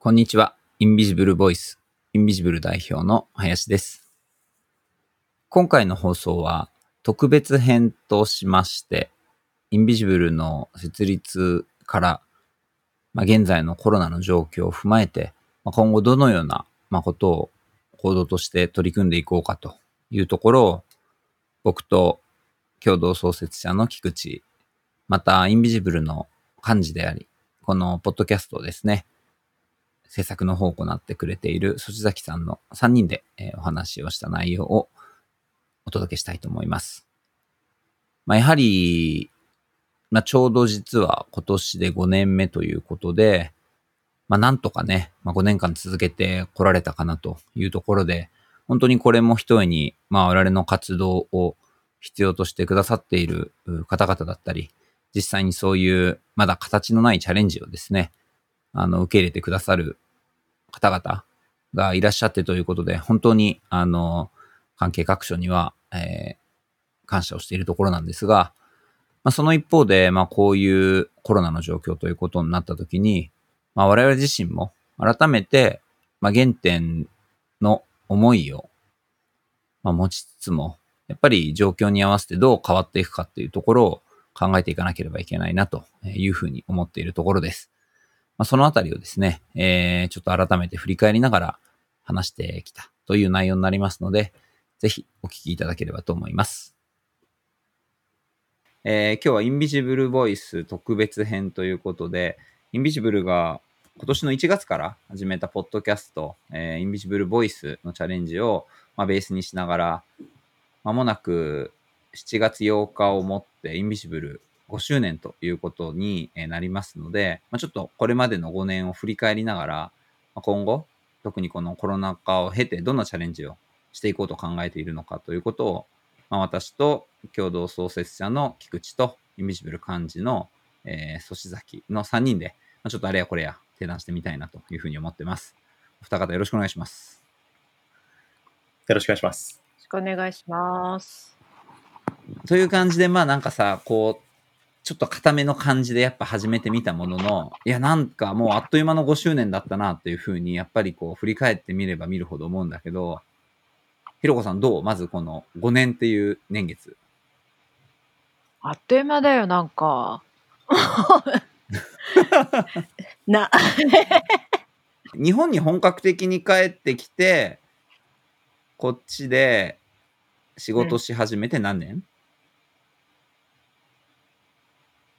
こんにちは。インビジブルボイス、インビジブル代表の林です。今回の放送は特別編としまして、インビジブルの設立から、まあ、現在のコロナの状況を踏まえて、まあ、今後どのような、ま、ことを行動として取り組んでいこうかというところを、僕と共同創設者の菊池、またインビジブルの幹事であり、このポッドキャストですね、制作の方を行ってくれている、そちざきさんの3人で、えーお話をした内容をお届けしたいと思います。まあ、やはり、まあ、ちょうど実は今年で5年目ということで、まあ、なんとかね、まあ、5年間続けてこられたかなというところで、本当にこれも一重に、まあ、我々の活動を必要としてくださっている方々だったり、実際にそういうまだ形のないチャレンジをですね、あの、受け入れてくださる方々がいらっしゃってということで、本当に、あの、関係各所には、えー感謝をしているところなんですが、まあ、その一方で、まあ、こういうコロナの状況ということになったときに、まあ、我々自身も改めて、まあ、原点の思いを、まあ、持ちつつも、やっぱり状況に合わせてどう変わっていくかっていうところを考えていかなければいけないなというふうに思っているところです。まあ、そのあたりをですね、えー、ちょっと改めて振り返りながら話してきたという内容になりますので、ぜひお聞きいただければと思います。えー今日はインビジブルボイス特別編ということで、インビジブルが今年の1月から始めたポッドキャスト、えーインビジブルボイスのチャレンジを、まあ、ベースにしながら、まもなく7月8日をもってインビジブル5周年ということにえーなりますので、まあ、ちょっとこれまでの5年を振り返りながら、まあ今後、特にこのコロナ禍を経てどんなチャレンジをしていこうと考えているのかということを、まあ、私と共同創設者の菊池とインビジブル幹事の、えー、粗志崎の3人で、まあ、ちょっとあれやこれや提談してみたいなというふうに思ってます。お二方よろしくお願いします。よろしくお願いします。よろしくお願いします。という感じで、まあなんかさ、こう、ちょっと固めの感じでやっぱ始めてみたものの、いやなんかもうあっという間の5周年だったなっていうふうに、やっぱりこう振り返ってみれば見るほど思うんだけど、ひろこさんどう？まずこの5年っていう年月。あっという間だよ、なんか。な、日本に本格的に帰ってきて、こっちで仕事し始めて何年、う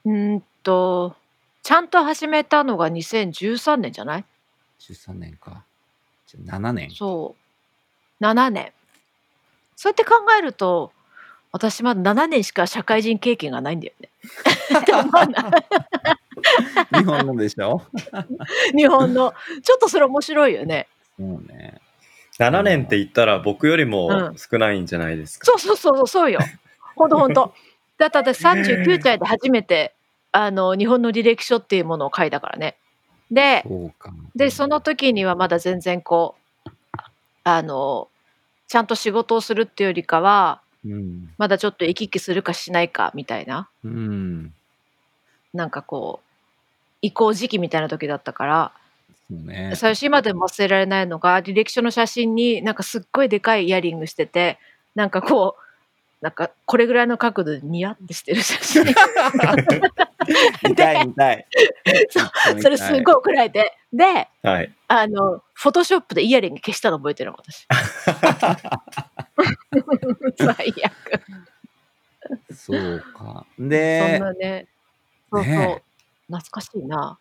ーんと、ちゃんと始めたのが2013年じゃない ?13 年か。じゃあ7年。そう。7年。そうやって考えると、私まだ7年しか社会人経験がないんだよね。って思わない日本のでしょ？日本の。ちょっとそれ面白いよね。そうね。7年って言ったら僕よりうもん少ないんじゃないですか？そうそうそうそうよ。ほんとほんと。だって私39歳で初めて、あの、日本の履歴書っていうものを書いたからね。で。で、その時にはまだ全然こう、あの、ちゃんと仕事をするっていうよりかは、うん。まだちょっと行き来するかしないかみたいな、うん。なんかこう、移行時期みたいな時だったから、ね。最初今でも忘れられないのが、履歴書の写真になんかすっごいでかいイヤリングしてて、なんかこう、なんかこれぐらいの角度でニヤってしてる写真。見たい見たい。それすごい怒られて。で、はい。あの、フォトショップでイヤリング消したの覚えてるの、私。最悪。そうか。そんで、なね。そうそう。ね懐かしいな。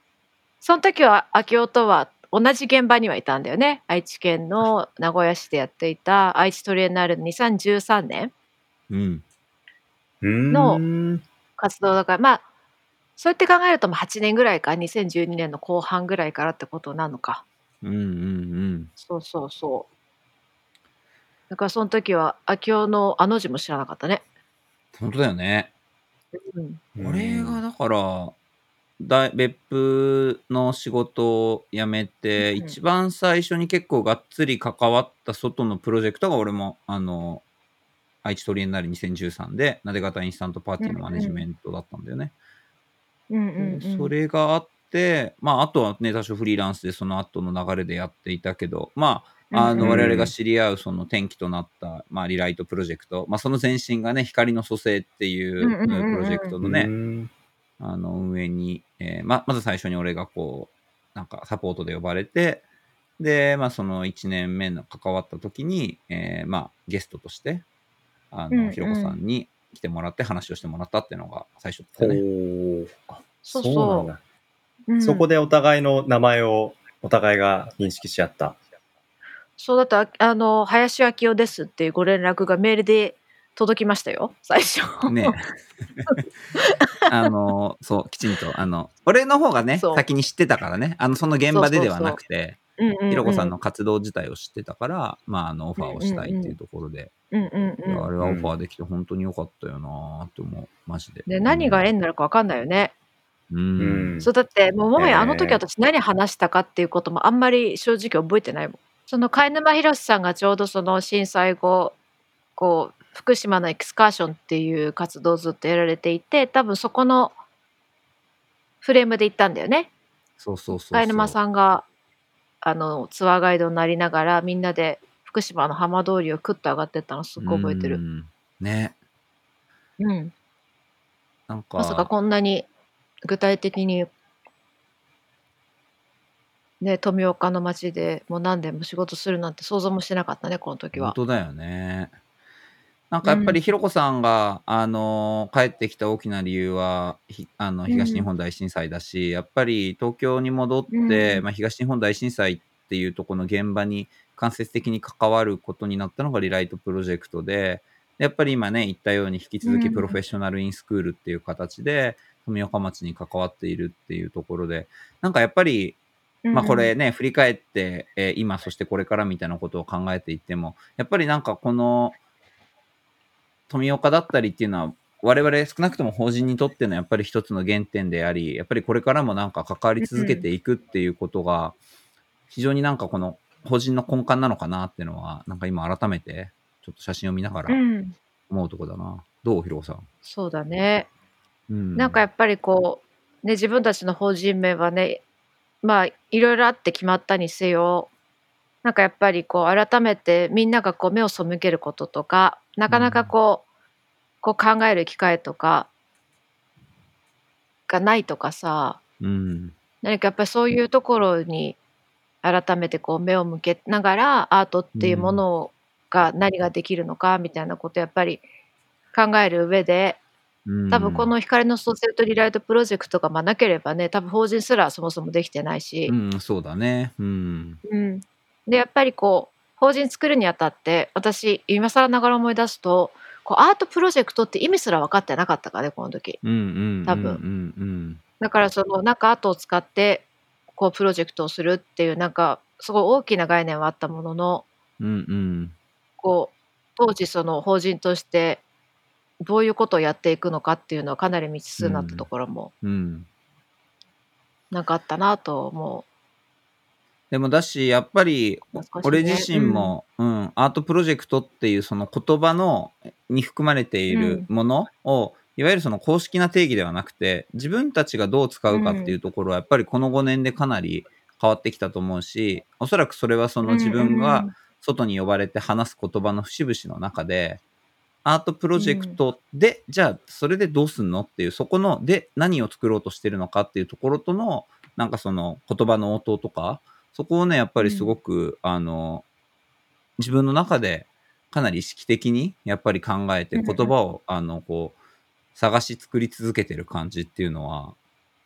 その時は、秋夫とは同じ現場にはいたんだよね。愛知県の名古屋市でやっていた愛知トリエンナーレの2013年うん。の活動だから、まあ、そうやって考えると、まあ8年ぐらいか、2012年の後半ぐらいからってことなのか。うんうんうん。そうそうそう。だからその時は、秋夫のあの字も知らなかったね。本当だよね。うん。俺がだから、だ別府の仕事を辞めて、うん一番最初に結構がっつり関わった外のプロジェクトが俺も、あの、愛知トリエンナーレ2013で、なで方インスタントパーティーのマネジメントだったんだよね。うんうんうん。それがあっって、まあ、あとはね、多少フリーランスでその後の流れでやっていたけど、まあ、あの、うん我々が知り合うその転機となった、まあ、リライトプロジェクト、まあ、その前身がね、光の蘇生っていうプロジェクトのうね、ん。あの、運営に、えーま、まず最初に俺がこう、なんかサポートで呼ばれて、で、まあ、その1年目の関わった時に、えーまあ、ゲストとして、あの、うんうん。ひろこさんに来てもらって話をしてもらったっていうのが最初だほったね。そうそう。そうなんだ。うん。そこでお互いの名前をお互いが認識し合った。そうだったあの林明夫ですっていうご連絡がメールで届きましたよ。最初。ね あの、そう、きちんと、あの、俺の方がね、先に知ってたからね、あの、その現場でではなくて、ひろこさんの活動自体を知ってたから、まあ、あの、オファーをしたいっていうところで、うんうんあうんれはオファーできて本当に良かったよなーって思う、マジで。で何が縁になるか分かんないよね。うん。うんそうだってもうもはやあの時私何話したかっていうこともあんまり正直覚えてないもん。その貝沼博さんがちょうどその震災後こう福島のエクスカーションっていう活動をずっとやられていて多分そこのフレームで行ったんだよね。そうそうそうそう。貝沼さんがあのツアーガイドになりながらみんなで福島の浜通りをクッと上がってったのすっごい覚えてる。うん。ね。うん、なんか、まさかこんなに具体的にね富岡の町でもう何年も仕事するなんて想像もしてなかったねこの時は。本当だよね。なんかやっぱりひろこさんが、あの帰ってきた大きな理由はひあのん。東日本大震災だし、やっぱり東京に戻って、うん。まあ、東日本大震災っていうところの現場に間接的に関わることになったのがリライトプロジェクトでやっぱり今ね言ったように引き続うん。きプロフェッショナルインスクールっていう形で富岡町に関わっているっていうところでなんかやっぱりまあこれね、振り返って、えー今、そしてこれからみたいなことを考えていっても、やっぱりなんかこの富岡だったりっていうのは、我々少なくとも法人にとってのやっぱり一つの原点であり、やっぱりこれからもなんか関わり続けていくっていうことが、非常になんかこの法人の根幹なのかなっていうのは、なんか今改めてちょっと写真を見ながうらん、思うとこだな。どう、ひろこさん？そうだね。うん。なんかやっぱりこう、ね、自分たちの法人名はねまあいろいろあって決まったにせよなんかやっぱりこう改めてみんながこう目を背けることとかなかなかこう,、こう考える機会とかがないとかさうん。何かやっぱりそういうところに改めてこう目を向けながらアートっていうものが何ができるのかみたいなことやっぱり考える上でうん多分こ、の光のソーセルトリライトプロジェクトがまあなければね多分法人すらそもそもできてないしう、ん、そうだね。うん。うんでやっぱりこう法人作るにあたって私今更ながら思い出すとこうアートプロジェクトって意味すら分かってなかったからねこの時うんうん。多分うんうんだからそのなんかアートを使ってこうプロジェクトをするっていうなんかすごい大きな概念はあったもののうん。うんうん。こう当時その法人としてどういうことをやっていくのかっていうのはかなり未知数になったところもうん。なんかあったなと思でもだし、やっぱり、ね。俺自身も、うん、アートプロジェクトっていうその言葉の、に含まれているものを、いわゆるその公式な定義ではなくて、自分たちがどう使うかっていうところは、やっぱりこの5年でかなり変わってきたと思うし、おそらくそれはその自分が外に呼ばれて話す言葉の節々の中で、アートプロジェクトで、じゃあそれでどうすんのっていう、そこの、で何を作ろうとしてるのかっていうところとの、なんかその言葉の応答とか、そこをね、やっぱりすごく、あの、自分の中でかなり意識的にやっぱり考えてうんうん。言葉を、あの、こう、探し作り続けてる感じっていうのは、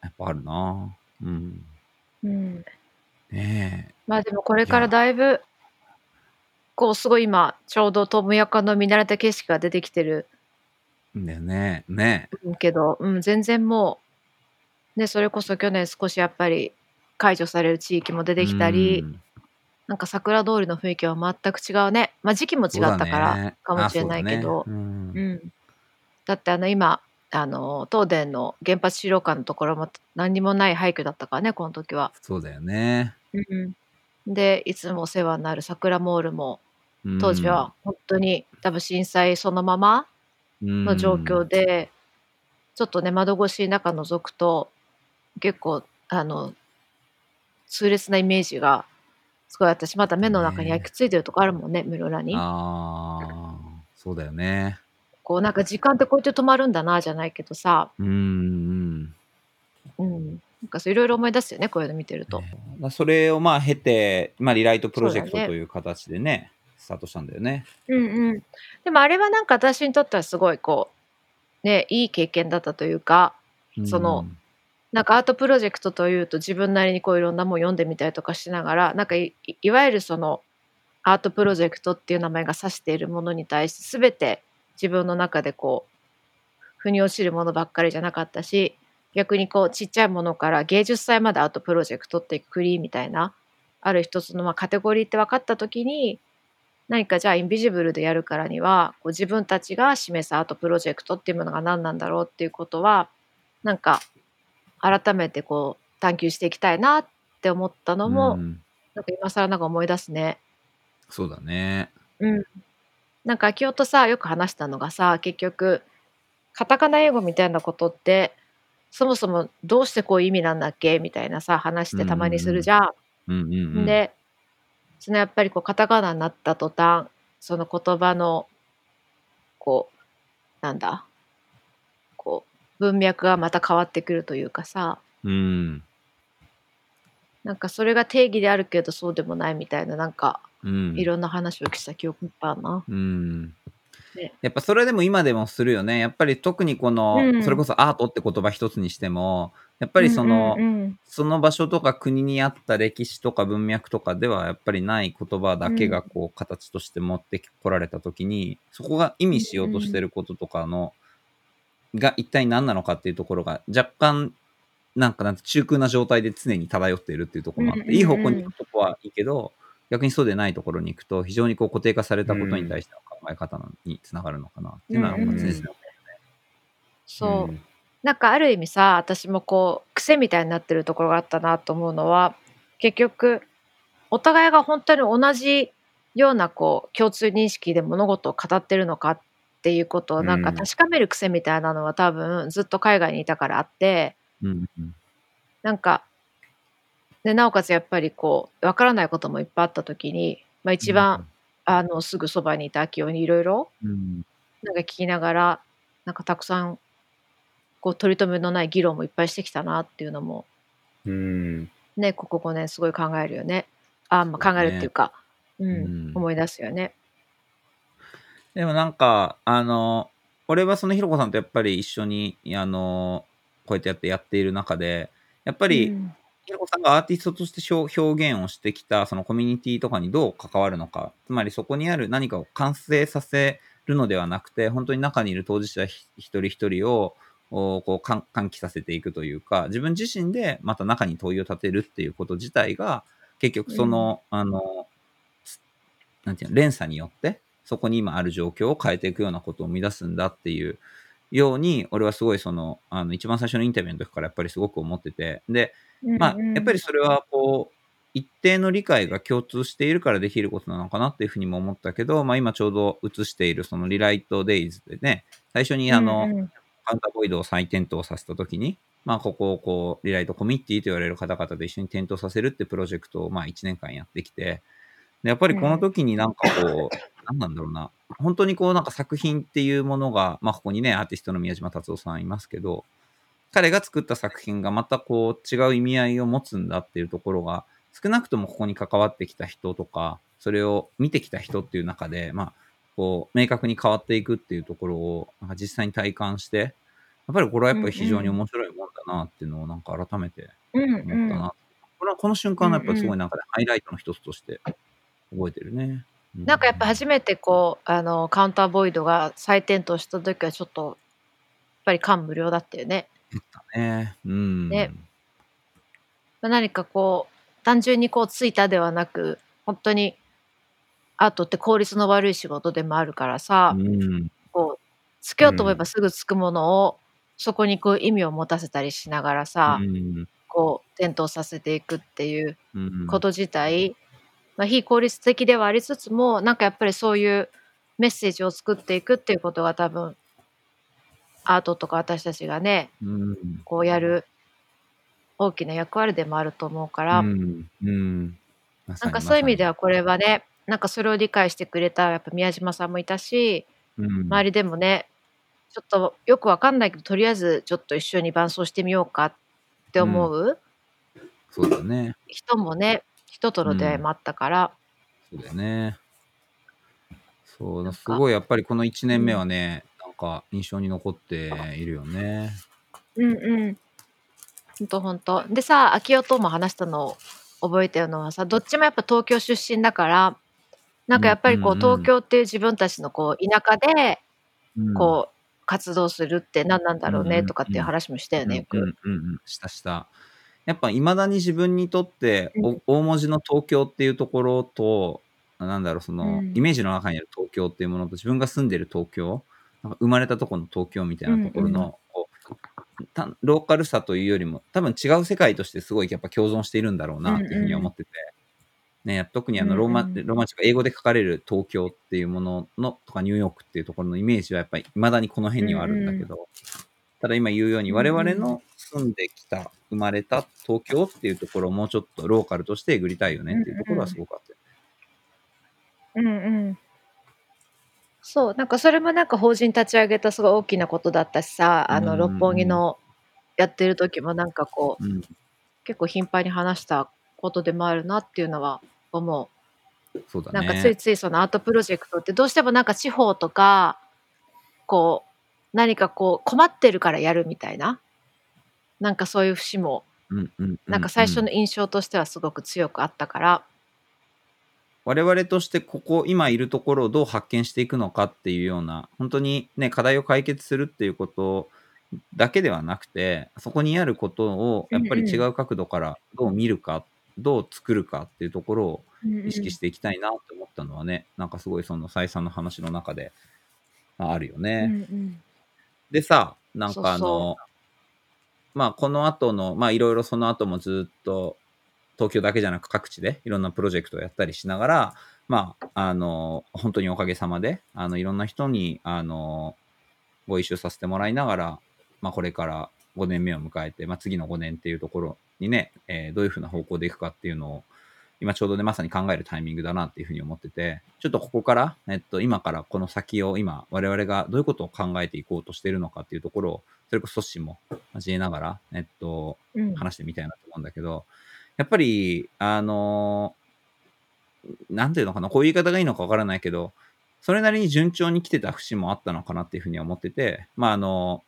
やっぱあるな。うん。うん。ねえ。まあでもこれからだいぶこうすごい今ちょうど富岡の見慣れた景色が出てきてる。んだよね。ねけど、うん、全然もう、ね、それこそ去年少しやっぱり解除される地域も出てきたり、うん。なんか桜通りの雰囲気は全く違うね、まあ、時期も違ったからかもしれないけど、そうだね。うん。うん、だってあの今あの東電の原発資料館のところも何にもない廃墟だったからねこの時は。そうだよね。うん、でいつもお世話になる桜モールもうん。当時は本当に多分震災そのままのの状況で、ちょっとね窓越し中覗くと結構あの、痛烈なイメージが、すごい私まだ目の中に焼き付いてるとこあるもんね、室蘭に。ああ、そうだよね。こうなんか時間ってこうやって止まるんだなじゃないけどさ、うんうん。うん。なんかそういろいろ思い出すよね、こういうの見てると。ねだそれをまあ経て、まあ、リライトプロジェクトという形でね、スタートしたんだよね。うんうん。でもあれはなんか私にとってはすごいこう、ね、いい経験だったというか、そのなんかアートプロジェクトというと自分なりにこういろんなもん読んでみたりとかしながらなんかいわゆるそのアートプロジェクトっていう名前が指しているものに対して全て自分の中でこう腑に落ちるものばっかりじゃなかったし逆にこうちっちゃいものから芸術祭までアートプロジェクトってくくりみたいなある一つのまあカテゴリーって分かった時に何かじゃあインビジブルでやるからにはこう自分たちが示すアートプロジェクトっていうものが何なんだろうっていうことはなんか改めてこう探求していきたいなって思ったのも、うんなんか今更なんか思い出すね。そうだね。うん。なんか秋夫とさよく話したのがさ結局カタカナ英語みたいなことってそもそもどうしてこういう意味なんだっけ？みたいなさ話ってたまにするじゃん。うんうんうん。でそのやっぱりこうカタカナになった途端その言葉のこうなんだ？文脈がまた変わってくるというかさうん。なんかそれが定義であるけどそうでもないみたいななんかうん。いろんな話をした記憶いっぱいあるな。うんねやっぱそれでも今でもするよね。やっぱり特にこの、うんそれこそアートって言葉一つにしても、やっぱりその、うんうんその場所とか国にあった歴史とか文脈とかではやっぱりない言葉だけがこう形として持ってこられた時に、そこが意味しようとしてることとかの、が一体何なのかっていうところが若干なんかなんて中空な状態で常に漂っているっていうところもあって、うんうんうん。いい方向に行くとこはいいけど逆にそうでないところに行くと非常にこう固定化されたことに対しての考え方につながるのかなっていうのは常々思うそう、ん。なんかある意味さ私もこう癖みたいになってるところがあったなと思うのは結局お互いが本当に同じようなこう共通認識で物事を語ってるのかっていうことをなんかうん。確かめる癖みたいなのは多分ずっと海外にいたからあって。うんうんなんかでなおかつやっぱりこうわからないこともいっぱいあった時に、まあ、一番、あのすぐそばにいた秋夫にいろいろうん。なんか聞きながらなんかたくさんこう取り留めのない議論もいっぱいしてきたなっていうのもうん。ねここ5年すごい考えるよね。あ、まあ、考えるっていうかう、うんん。思い出すよね。でもなんか、あの、俺はそのひろこさんとやっぱり一緒に、あの、こうやってやってやっている中で、やっぱり、うん。ひろこさんがアーティストとして表表現をしてきたそのコミュニティとかにどう関わるのか、つまりそこにある何かを完成させるのではなくて、本当に中にいる当事者ひ一人一人をおこう喚喚起させていくというか、自分自身でまた中に問いを立てるっていうこと自体が、結局その、あの、つなんていうの、連鎖によって、そこに今ある状況を変えていくようなことを生み出すんだっていうように、俺はすごいその、あの、一番最初のインタビューの時からやっぱりすごく思ってて、で、まあ、やっぱりそれはこう、一定の理解が共通しているからできることなのかなっていうふうにも思ったけど、まあ今ちょうど映しているそのリライトデイズでね、最初にあの、うんうん。カウンターボイドを再点灯させたときに、まあここをこう、リライトコミッティと言われる方々で一緒に点灯させるってプロジェクトをまあ1年間やってきて、でやっぱりこの時になんかこう、なんなんだろうな、本当にこうなんか作品っていうものが、まあここにね、アーティストの宮島達夫さんいますけど、彼が作った作品がまたこう違う意味合いを持つんだっていうところが、少なくともここに関わってきた人とか、それを見てきた人っていう中で、まあ、こう、明確に変わっていくっていうところを、なんか実際に体感して、やっぱりこれはやっぱり非常に面白いもんだなっていうのをなんか改めてうん思ったな。これはこの瞬間のやっぱりすごいなんかね、ハイライトの一つとして覚えてるね。うなんかやっぱ初めてこうあのカウンターボイドが再点灯した時はちょっとやっぱり感無量だったよね。ね。うん。ねまあ何かこう単純にこうついたではなく本当にアートって効率の悪い仕事でもあるからさ、うん。こうつけようと思えばすぐつくものを、そこにこう意味を持たせたりしながらさ、うんこう点灯させていくっていううんこと自体、まあ、非効率的ではありつつもなんかやっぱりそういうメッセージを作っていくっていうことが多分アートとか私たちがねうんこうやる大きな役割でもあると思うかうら、ん。うん。まなんかそういう意味でまはこれはね、なんかそれを理解してくれたやっぱ宮島さんもいたし。周りでもね、ちょっとよくわかんないけど、とりあえずちょっと一緒に伴奏してみようかって思うそうだね。人もね、人との出会いもあったから、そうだよね。そうだ、なんかすごいやっぱりこの1年目はね、なんか印象に残っているよね。うんうん。ほんとほんと。でさ、秋代とも話したのを覚えてるのはさ、どっちもやっぱ東京出身だから、なんかやっぱりこう、うんうんうん東京っていう自分たちのこう、田舎で、うんこう、活動するって何なんだろううんうんうんねとかっていう話もしたよね、よく。うんうんうんうん、したした。やっぱいまだに自分にとって、うお大文字の東京っていうところと、なんだろう、その、うん。イメージの中にある東京っていうものと、自分が住んでる東京、なんか生まれたところの東京みたいなところの、うんうん。こうたローカルさというよりも、多分違う世界としてすごいやっぱ共存しているんだろうなっていうふうに思ってて、ね、特にあのローマ、うんうん。ローマ字が英語で書かれる東京っていうもののとかニューヨークっていうところのイメージはやっぱり未だにこの辺にはあるんだけど、ただ今言うようにうんうん我々の住んできた、生まれた東京っていうところをもうちょっとローカルとしてえぐりたいよねっていうところはすごくあって。うんうん。そう、なんかそれもなんか法人立ち上げたすごい大きなことだったしさ、あの、六本木のやってる時もなんかこう、うん、結構頻繁に話したことでもあるなっていうのは思う。そうだね。なんかついついそのアートプロジェクトってどうしてもなんか地方とかこう何かこう困ってるからやるみたいななんかそういう節もうんうんうん。うんなんか最初の印象としてはすごく強くあったから、我々としてここ今いるところをどう発見していくのかっていうような本当にね課題を解決するっていうことだけではなくてそこにあることをやっぱり違う角度からどう見るか、どう作るかっていうところを意識していきたいなって思ったのはね、なんかすごいその再三の話の中でまああるようんね。うん。でさなんかあのまあこの後のまあいろいろその後もずっと東京だけじゃなく各地でいろんなプロジェクトをやったりしながらまああの本当におかげさまであのいろんな人にあのご一緒させてもらいながら、まあ、これから5年目を迎えて、まあ、次の5年っていうところにね、えーどういうふうな方向でいくかっていうのを今ちょうどねまさに考えるタイミングだなっていうふうに思っててちょっとここから、えっと、今からこの先を今我々がどういうことを考えていこうとしているのかっていうところをそれこそ組織も交えながら、えっと、うん。話してみたいなと思うんだけど、やっぱり、あのなんていうのかな、こういう言い方がいいのかわからないけど、それなりに順調に来てた節もあったのかなっていうふうには思ってて、まあ、あの、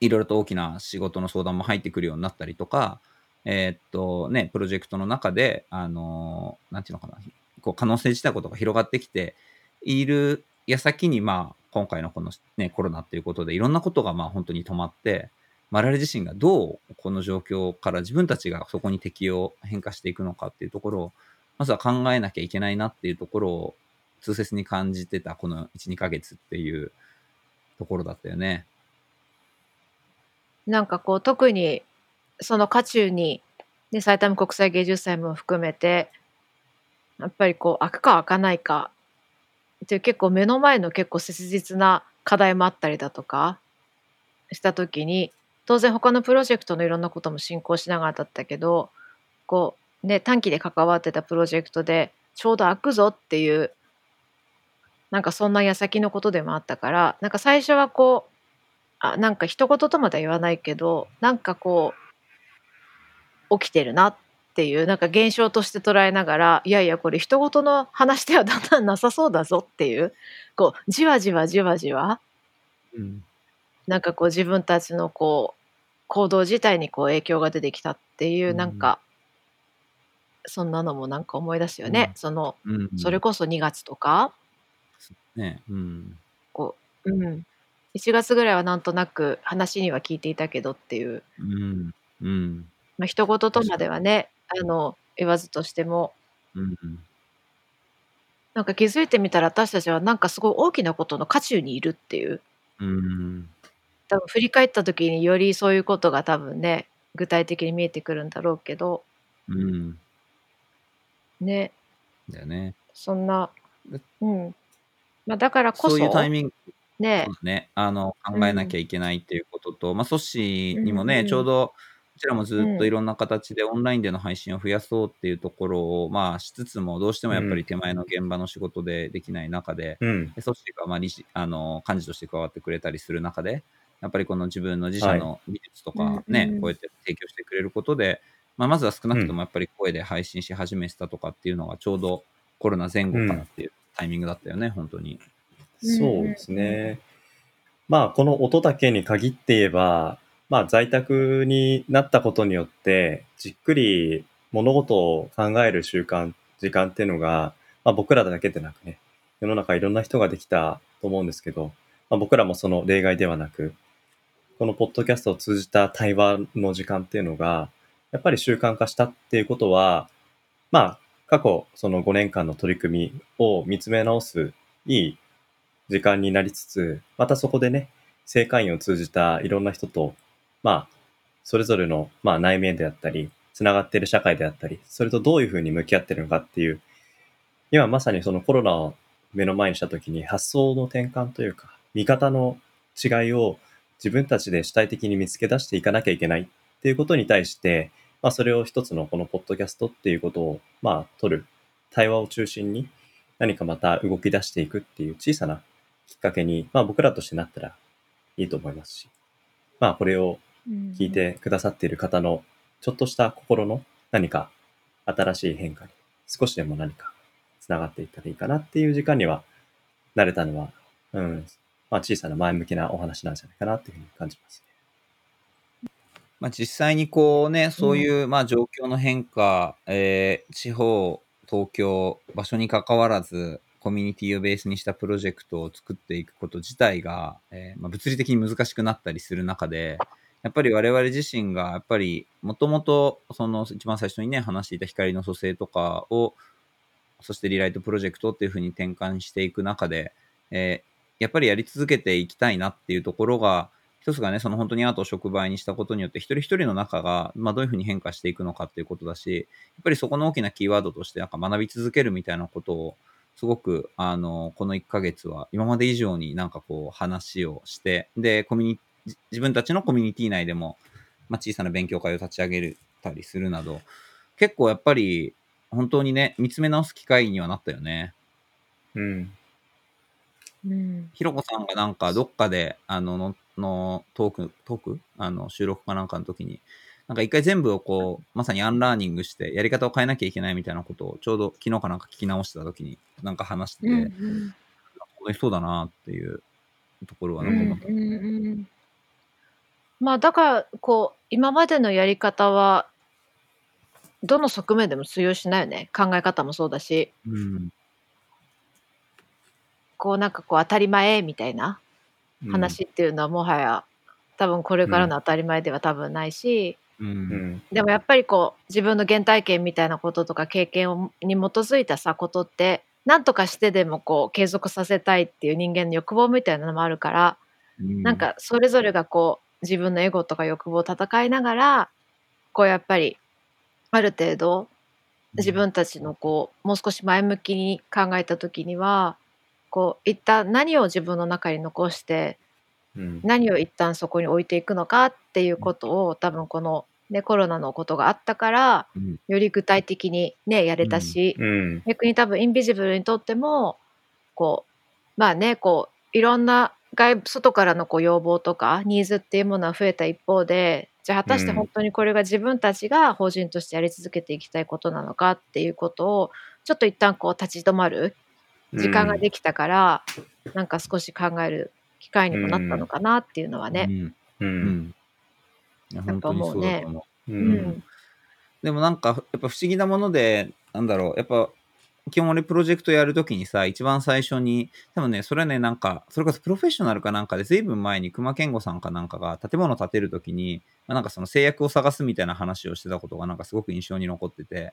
いろいろと大きな仕事の相談も入ってくるようになったりとか、えーっとね、プロジェクトの中で、あのなんていうのかな、こう可能性自体ことが広がってきている矢先に、まあ、今回のこの、ね、コロナっていうことでいろんなことがまあ本当に止まって、我々自身がどうこの状況から自分たちがそこに適応変化していくのかっていうところをまずは考えなきゃいけないなっていうところを痛切に感じてたこの12ヶ月っていうところだったよね。なんかこう特にその渦中に、ね、埼玉国際芸術祭も含めてやっぱりこう開くか開かないかっていう結構目の前の結構切実な課題もあったりだとかした時に当然他のプロジェクトのいろんなことも進行しながらだったけどこうね短期で関わってたプロジェクトでちょうど開くぞっていうなんかそんな矢先のことでもあったからなんか最初はこうあなんか一言とまでは言わないけどなんかこう起きてるなっていうなんか現象として捉えながらいやいやこれ人事の話ではだんだんなさそうだぞっていうこうじわじわじわじわうん。なんかこう自分たちのこう行動自体にこう影響が出てきたっていううんなんか、そんなのもなんか思い出すよね、うんそのうん、それこそ2月とかね、うん。こう、うん、1月ぐらいはなんとなく話には聞いていたけどっていううん。うん。まあ一言とまではねあの言わずとしても。うん。なんか気づいてみたら私たちはなんかすごい大きなことの渦中にいるっていう。うん。多分振り返った時によりそういうことが多分ね具体的に見えてくるんだろうけど。うん。ね。だよね。そんなでうん。まあだからこそそういうタイミング。ね。ね、あの考えなきゃいけないっていうことと、まあ、組織にもね、うんうん。ちょうどちらもずっといろんな形でオンラインでの配信を増やそうっていうところを、まあ、しつつも、どうしてもやっぱり手前の現場の仕事でできない中で、うん。で組織がまあ理事あの幹事として加わってくれたりする中で、やっぱりこの自分の自社の技術とかね、うんうんこうやって提供してくれることで、まあ、まずは少なくともやっぱり声で配信し始めてたとかっていうのがちょうどコロナ前後からっていうタイミングだったよね、本当に。そうですね。まあ、この音だけに限って言えば、まあ、在宅になったことによって、じっくり物事を考える習慣、時間っていうのが、まあ、僕らだけでなくね、世の中いろんな人ができたと思うんですけど、まあ、僕らもその例外ではなく、このポッドキャストを通じた対話の時間っていうのが、やっぱり習慣化したっていうことは、まあ、過去その5年間の取り組みを見つめ直すいい時間になりつつ、またそこでね、正会員を通じたいろんな人と、まあ、それぞれの、まあ、内面であったり、つながっている社会であったり、それとどういうふうに向き合ってるのかっていう、今まさにそのコロナを目の前にしたときに発想の転換というか、見方の違いを自分たちで主体的に見つけ出していかなきゃいけないっていうことに対して、まあそれを一つのこのポッドキャストっていうことを、まあ取る、対話を中心に何かまた動き出していくっていう小さなきっかけに、まあ僕らとしてなったらいいと思いますし、まあこれを聞いてくださっている方のちょっとした心の何か新しい変化に少しでも何かつながっていったらいいかなっていう時間には慣れたのは、うん、まあ小さな前向きなお話なんじゃないかなっていうふうに感じますね。まあ、実際にこうね、そういう、まあ状況の変化、えー地方、東京、場所に関わらず、コミュニティをベースにしたプロジェクトを作っていくこと自体が、えーまあ、物理的に難しくなったりする中で、やっぱり我々自身が、やっぱり、もともと、その一番最初にね、話していた光の蘇生とかを、そしてリライトプロジェクトっていうふうに転換していく中で、えーやっぱりやり続けていきたいなっていうところが、一つがね、その本当にアートを触媒にしたことによって、一人一人の中が、まあ、どういうふうに変化していくのかっていうことだし、やっぱりそこの大きなキーワードとして、なんか学び続けるみたいなことを、すごく、あの、この1ヶ月は、今まで以上になんかこう、話をして、で、コミュニ自分たちのコミュニティ内でも、まあ、小さな勉強会を立ち上げたりするなど、結構やっぱり、本当にね、見つめ直す機会にはなったよね。うん。うんひろこさんがなんかどっかで、あの、ののトーク、トーク？あの、収録かなんかの時に、なんか一回全部をこう、まさにアンラーニングして、やり方を変えなきゃいけないみたいなことを、ちょうど昨日かなんか聞き直してた時に、なんか話してて、うんうんそうだなっていうところはなんか思った。うんうんうんまあだからこう今までのやり方はどの側面でも通用しないよね考え方もそうだしうん。こうなんかこう当たり前みたいな話っていうのはもはや多分これからの当たり前では多分ないし、う。うんん。でもやっぱりこう自分の原体験みたいなこととか経験をに基づいたさことって何とかしてでもこう継続させたいっていう人間の欲望みたいなのもあるから、うんなん、かそれぞれがこう自分のエゴとか欲望を戦いながらこうやっぱりある程度自分たちのこうもう少し前向きに考えた時にはこう一旦何を自分の中に残してうん。何を一旦そこに置いていくのかっていうことを多分この、ね、コロナのことがあったからうんより具体的にねやれたし、うん。逆に多分インビジブルにとってもこうまあねこういろんな外部外からのこう要望とかニーズっていうものは増えた一方でじゃあ果たしてうん本当にこれが自分たちが法人としてやり続けていきたいことなのかっていうことをちょっと一旦こう立ち止まる時間ができたから、なんか少し考える機会にもなったのかなっていうのはね。うん。う。うんややっぱ本当にもうねそうだと思う。う。うんんでもなんか、やっぱ不思議なもので、なんだろう、やっぱ、基本俺プロジェクトやるときにさ、一番最初に、多分ね、それはね、なんか、それこそプロフェッショナルかなんかで、ずいぶん前に熊健吾さんかなんかが建物建てるときに、まあ、なんかその制約を探すみたいな話をしてたことがなんかすごく印象に残ってて、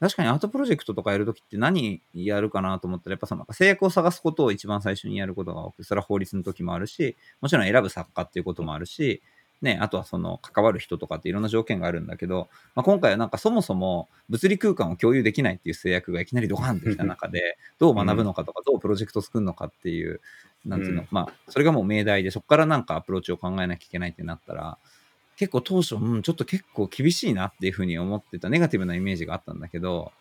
確かにアートプロジェクトとかやるときって何やるかなと思ったら、やっぱその制約を探すことを一番最初にやることが多くて、それは法律の時もあるし、もちろん選ぶ作家っていうこともあるし、ね、あとはその関わる人とかっていろんな条件があるんだけど、まあ、今回はなんかそもそも物理空間を共有できないっていう制約がいきなりドカンってきた中で、どう学ぶのかとか、どうプロジェクトを作るのかっていう、なんていうの、うん。まあ、それがもう命題で、そこからなんかアプローチを考えなきゃいけないってなったら、結構当初、うん、ちょっと結構厳しいなっていうふうに思ってたネガティブなイメージがあったんだけど、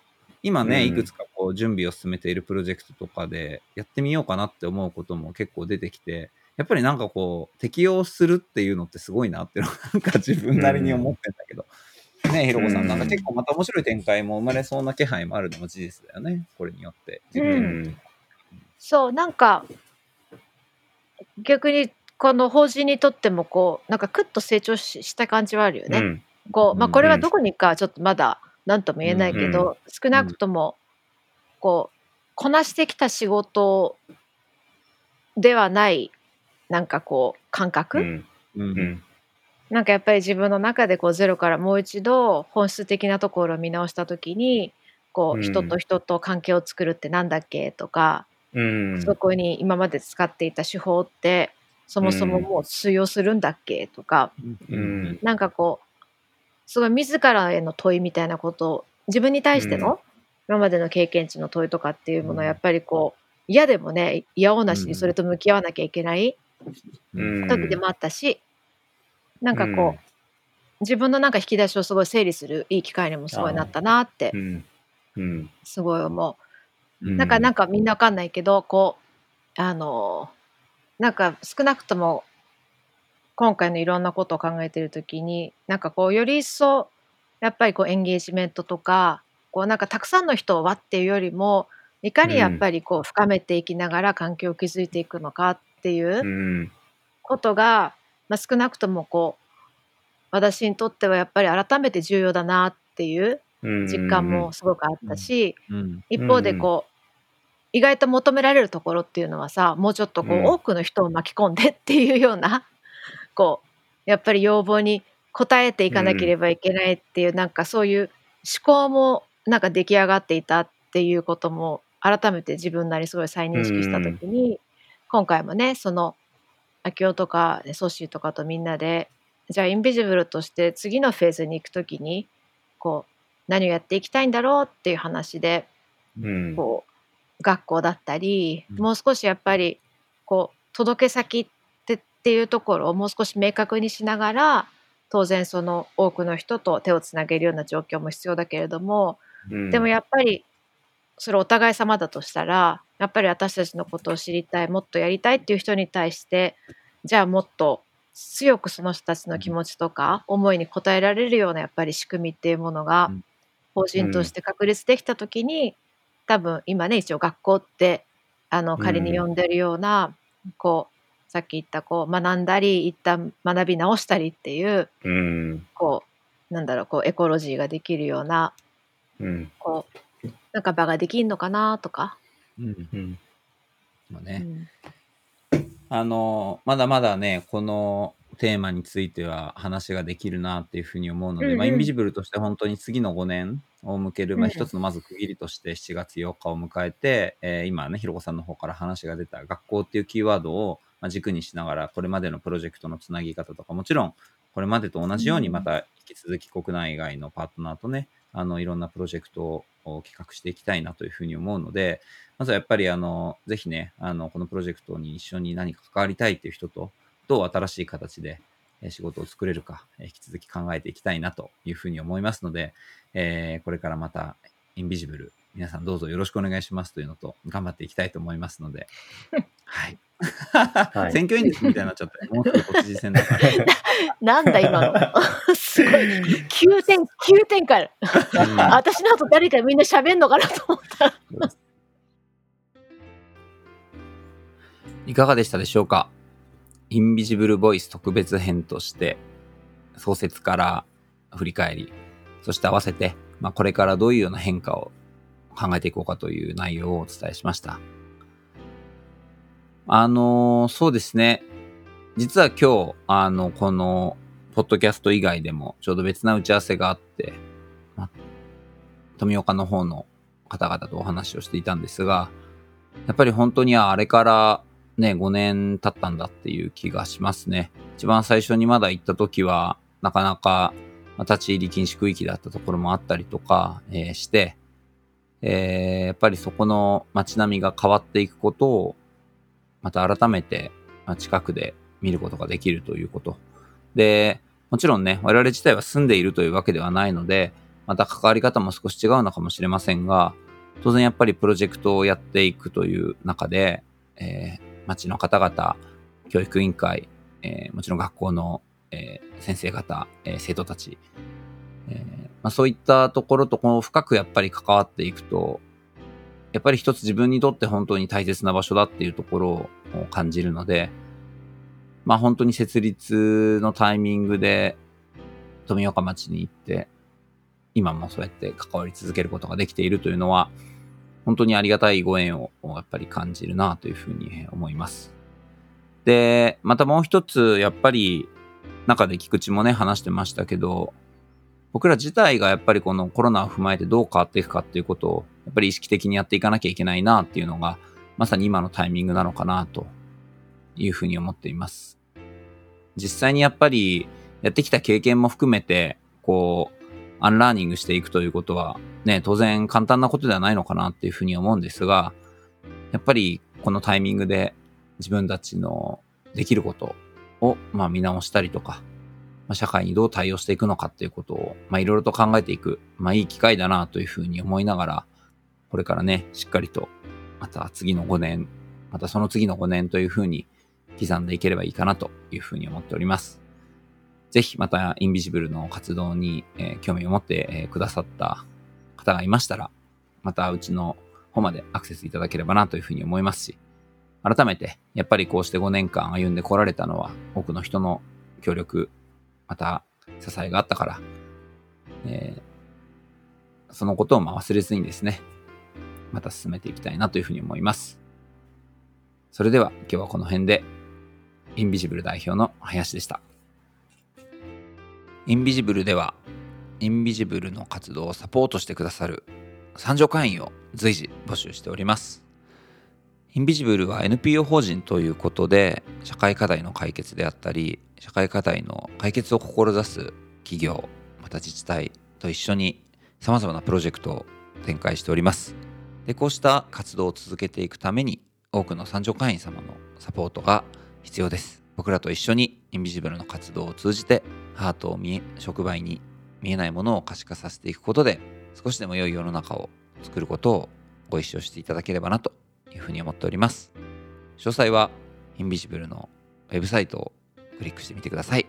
今ね、うん。いくつかこう準備を進めているプロジェクトとかでやってみようかなって思うことも結構出てきて、やっぱりなんかこう、適用するっていうのってすごいなっていうのを なんか自分なりに思ってんだけど。ねひろこさん、なんか結構また面白い展開も生まれそうな気配もあるのも事実だよね。これによって。ううんん。そうなんか逆にこの法人にとってもこうなんかクッと成長しした感じはあるよね。うん。こうまあ、うんこれがどこにかちょっとまだ何とも言えないけど、少なくともこうこなしてきた仕事ではないなんかこう感覚、うん。う。うんん。なんかやっぱり自分の中でこうゼロからもう一度本質的なところを見直した時にこううん人と人と関係を作るってなんだっけとか、うん。そこに今まで使っていた手法ってそもそももう通用するんだっけとか、うん。なんかこうすごい自らへの問いみたいなことを自分に対しての、うん今までの経験値の問いとかっていうものうんをやっぱりこう嫌でもね嫌おうなしうんにそれと向き合わなきゃいけないうん時でもあったし、なんかこう、うん自分のなんか引き出しをすごい整理するいい機会にもすごいなったなってうん。うん。すごい思う。うんなんかなんかみんなわかんないけどこうあのなんか少なくとも今回のいろんなことを考えてる時になんかこうより一層やっぱりこうエンゲージメントとかこうなんかたくさんの人を輪っていうよりもいかにやっぱりこう深めていきながら環境を築いていくのかっていううん。ことが、まあ、少なくともこう私にとってはやっぱり改めて重要だなっていううん。実感もすごくあったし、うん一方でこう、意外と求められるところっていうのはさもうちょっとこう、うん多くの人を巻き込んでっていうような こうやっぱり要望に応えていかなければいけないっていう、なんかそういう思考もなんか出来上がっていたっていうことも改めて自分なりすごい再認識した時に、今回もねその秋夫とかソッシーとかとみんなでじゃあインビジブルとして次のフェーズに行く時にこう何をやっていきたいんだろうっていう話でうん。こう学校だったり、うんもう少しやっぱりこう届け先ってっていうところをもう少し明確にしながら当然その多くの人と手をつなげるような状況も必要だけれども、うんでもやっぱりそれお互い様だとしたらやっぱり私たちのことを知りたいもっとやりたいっていう人に対してじゃあもっと強くその人たちの気持ちとか思いに応えられるようなやっぱり仕組みっていうものがうん法人として確立できた時に、多分今ね一応学校ってあの仮に呼んでるような、こうさっき言ったこう学んだり一旦学び直したりっていううん。こうなんだろうこうエコロジーができるようなうん。こうなんか場ができんのかなとか、うんうん。うまあね。ん。あの、まだまだね、このテーマについては話ができるなっていうふうに思うので、うんうん。まあ、インビジブルとして本当に次の5年を向ける、まあ、うん一つのまず区切りとして7月8日を迎えて、えー今ね、ひろこさんの方から話が出た学校っていうキーワードをまあ軸にしながら、これまでのプロジェクトのつなぎ方とか、もちろんこれまでと同じようにうんまた引き続き国内外のパートナーとね、あのいろんなプロジェクトを企画していきたいなというふうに思うので、まずはやっぱりあの、ぜひね、あの、このプロジェクトに一緒に何か関わりたいっていう人と、どう新しい形で仕事を作れるか、引き続き考えていきたいなというふうに思いますので、えーこれからまた、インビジブル、皆さんどうぞよろしくお願いしますというのと、頑張っていきたいと思いますので、はい。はい選挙演説みたいになっちゃったよ。もうすぐ都知事選だから。なんだ今の すごい急展急展開うん私の後誰かみんな喋んのかなと思ったいかがでしたでしょうか？インビジブルボイス特別編として、創設から振り返り、そして合わせて、まあ、これからどういうような変化を考えていこうかという内容をお伝えしました。あのーそうですね。実は今日、あの、この、ポッドキャスト以外でも、ちょうど別な打ち合わせがあって、ま富岡の方の方々とお話をしていたんですが、やっぱり本当にあれからね、5年経ったんだっていう気がしますね。一番最初にまだ行った時は、なかなか立ち入り禁止区域だったところもあったりとか、えーして、えーやっぱりそこの街並みが変わっていくことを、また改めて近くで見ることができるということ。で、もちろんね、我々自体は住んでいるというわけではないので、また関わり方も少し違うのかもしれませんが、当然やっぱりプロジェクトをやっていくという中で、えー、町の方々、教育委員会、えー、もちろん学校の、えー、先生方、えー、生徒たち、えーまあ、そういったところとこう深くやっぱり関わっていくと、やっぱり一つ自分にとって本当に大切な場所だっていうところを感じるので、まあ本当に設立のタイミングで富岡町に行って、今もそうやって関わり続けることができているというのは、本当にありがたいご縁をやっぱり感じるなというふうに思います。で、またもう一つ、やっぱり中で菊池もね、話してましたけど、僕ら自体がやっぱりこのコロナを踏まえてどう変わっていくかっていうことを、やっぱり意識的にやっていかなきゃいけないなっていうのが、まさに今のタイミングなのかなというふうに思っています。実際にやっぱりやってきた経験も含めて、こう、アンラーニングしていくということは、ね、当然簡単なことではないのかなっていうふうに思うんですが、やっぱりこのタイミングで自分たちのできることを、まあ見直したりとか、まあ、社会にどう対応していくのかっていうことを、まあいろいろと考えていく、まあいい機会だなというふうに思いながら、これからね、しっかりと、また次の5年、またその次の5年というふうに刻んでいければいいかなというふうに思っております。ぜひまたインビジブルの活動に、えー、興味を持って、えー、くださった方がいましたら、またうちの方までアクセスいただければなというふうに思いますし、改めて、やっぱりこうして5年間歩んでこられたのは、多くの人の協力、また支えがあったから、えー、そのことをま忘れずにですね、また進めていきたいなというふうに思います。それでは今日はこの辺で、インビジブル代表の林でした。インビジブルでは、インビジブルの活動をサポートしてくださる参上会員を随時募集しております。インビジブルは NPO 法人ということで、社会課題の解決であったり、社会課題の解決を志す企業、また自治体と一緒に様々なプロジェクトを展開しております。で、こうした活動を続けていくために、多くの参上会員様のサポートが必要です。僕らと一緒にインビジブルの活動を通じてハートを見え、触媒に見えないものを可視化させていくことで、少しでも良い世の中を作ることをご一緒していただければなというふうに思っております。詳細は、インビジブルのウェブサイトをクリックしてみてください。